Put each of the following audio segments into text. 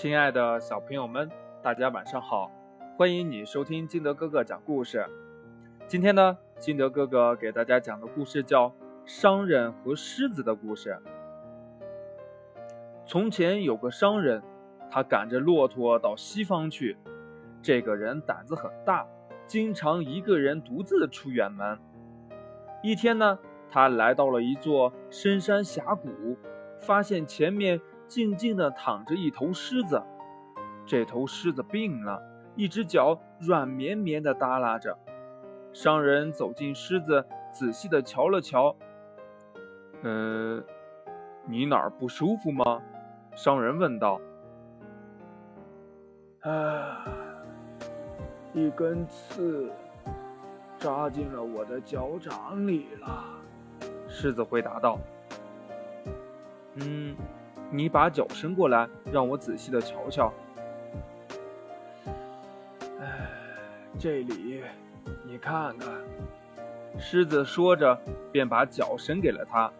亲爱的小朋友们，大家晚上好！欢迎你收听金德哥哥讲故事。今天呢，金德哥哥给大家讲的故事叫《商人和狮子的故事》。从前有个商人，他赶着骆驼到西方去。这个人胆子很大，经常一个人独自出远门。一天呢，他来到了一座深山峡谷，发现前面。静静地躺着一头狮子，这头狮子病了，一只脚软绵绵地耷拉着。商人走进狮子，仔细地瞧了瞧。嗯，你哪儿不舒服吗？商人问道。啊，一根刺扎进了我的脚掌里了。狮子回答道。嗯。你把脚伸过来，让我仔细的瞧瞧。哎，这里，你看看。狮子说着，便把脚伸给了他。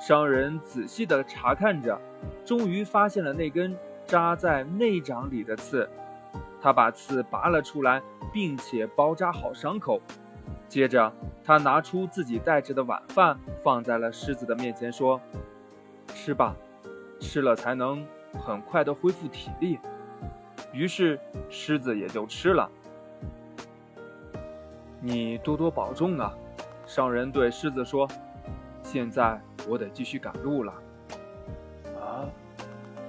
商人仔细的查看着，终于发现了那根扎在内掌里的刺。他把刺拔了出来，并且包扎好伤口。接着，他拿出自己带着的晚饭，放在了狮子的面前，说：“吃吧。”吃了才能很快的恢复体力，于是狮子也就吃了。你多多保重啊！商人对狮子说：“现在我得继续赶路了。”啊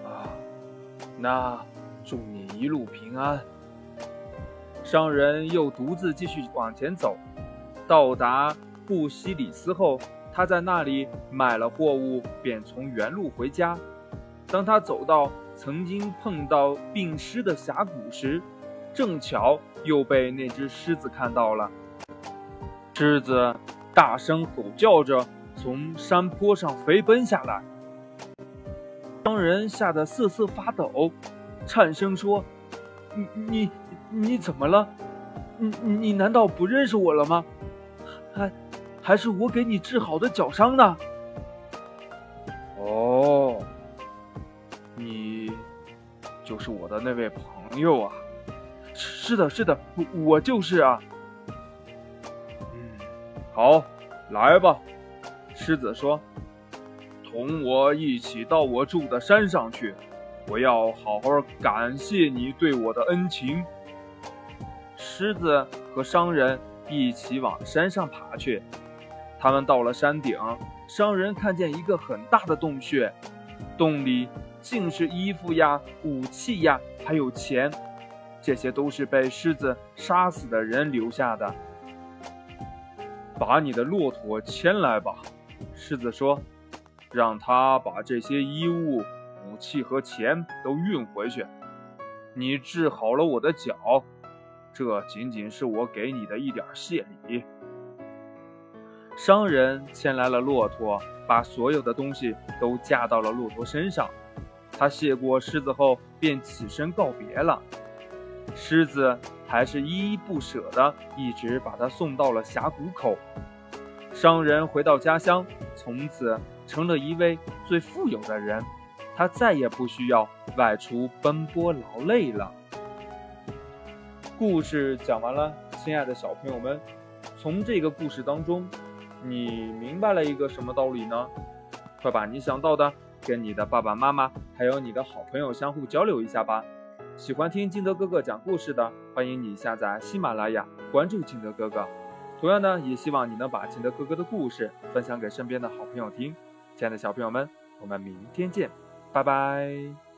啊，那祝你一路平安。商人又独自继续往前走，到达布西里斯后，他在那里买了货物，便从原路回家。当他走到曾经碰到病狮的峡谷时，正巧又被那只狮子看到了。狮子大声吼叫着从山坡上飞奔下来，商人吓得瑟瑟发抖，颤声说：“你你你怎么了？你你难道不认识我了吗？还还是我给你治好的脚伤呢？”就是我的那位朋友啊！是的，是的，我就是啊。嗯，好，来吧。狮子说：“同我一起到我住的山上去，我要好好感谢你对我的恩情。”狮子和商人一起往山上爬去。他们到了山顶，商人看见一个很大的洞穴，洞里。竟是衣服呀、武器呀，还有钱，这些都是被狮子杀死的人留下的。把你的骆驼牵来吧，狮子说，让他把这些衣物、武器和钱都运回去。你治好了我的脚，这仅仅是我给你的一点谢礼。商人牵来了骆驼，把所有的东西都架到了骆驼身上。他谢过狮子后，便起身告别了。狮子还是依依不舍的，一直把他送到了峡谷口。商人回到家乡，从此成了一位最富有的人。他再也不需要外出奔波劳累了。故事讲完了，亲爱的小朋友们，从这个故事当中，你明白了一个什么道理呢？快把你想到的。跟你的爸爸妈妈还有你的好朋友相互交流一下吧。喜欢听金德哥哥讲故事的，欢迎你下载喜马拉雅，关注金德哥哥。同样呢，也希望你能把金德哥哥的故事分享给身边的好朋友听。亲爱的小朋友们，我们明天见，拜拜。